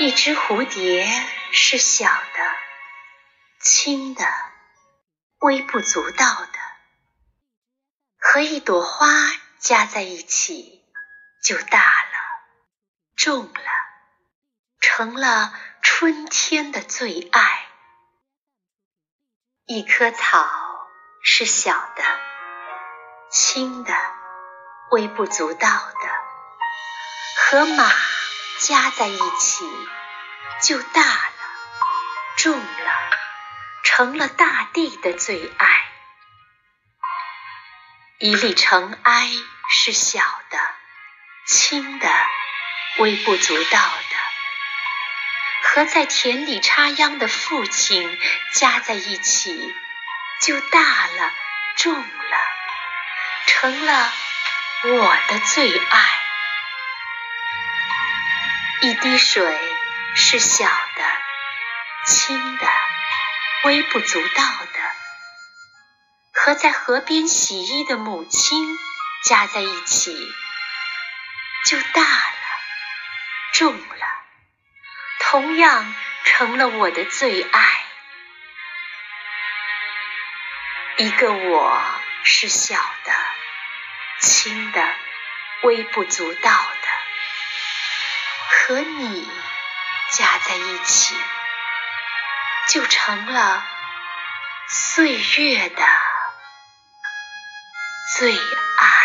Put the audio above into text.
一只蝴蝶是小的、轻的、微不足道的，和一朵花加在一起就大了、重了，成了春天的最爱。一棵草是小的、轻的、微不足道的，和马。加在一起就大了，重了，成了大地的最爱。一粒尘埃是小的、轻的、微不足道的，和在田里插秧的父亲加在一起就大了、重了，成了我的最爱。一滴水是小的、轻的、微不足道的，和在河边洗衣的母亲加在一起就大了、重了，同样成了我的最爱。一个我是小的、轻的、微不足道的。和你加在一起，就成了岁月的最爱。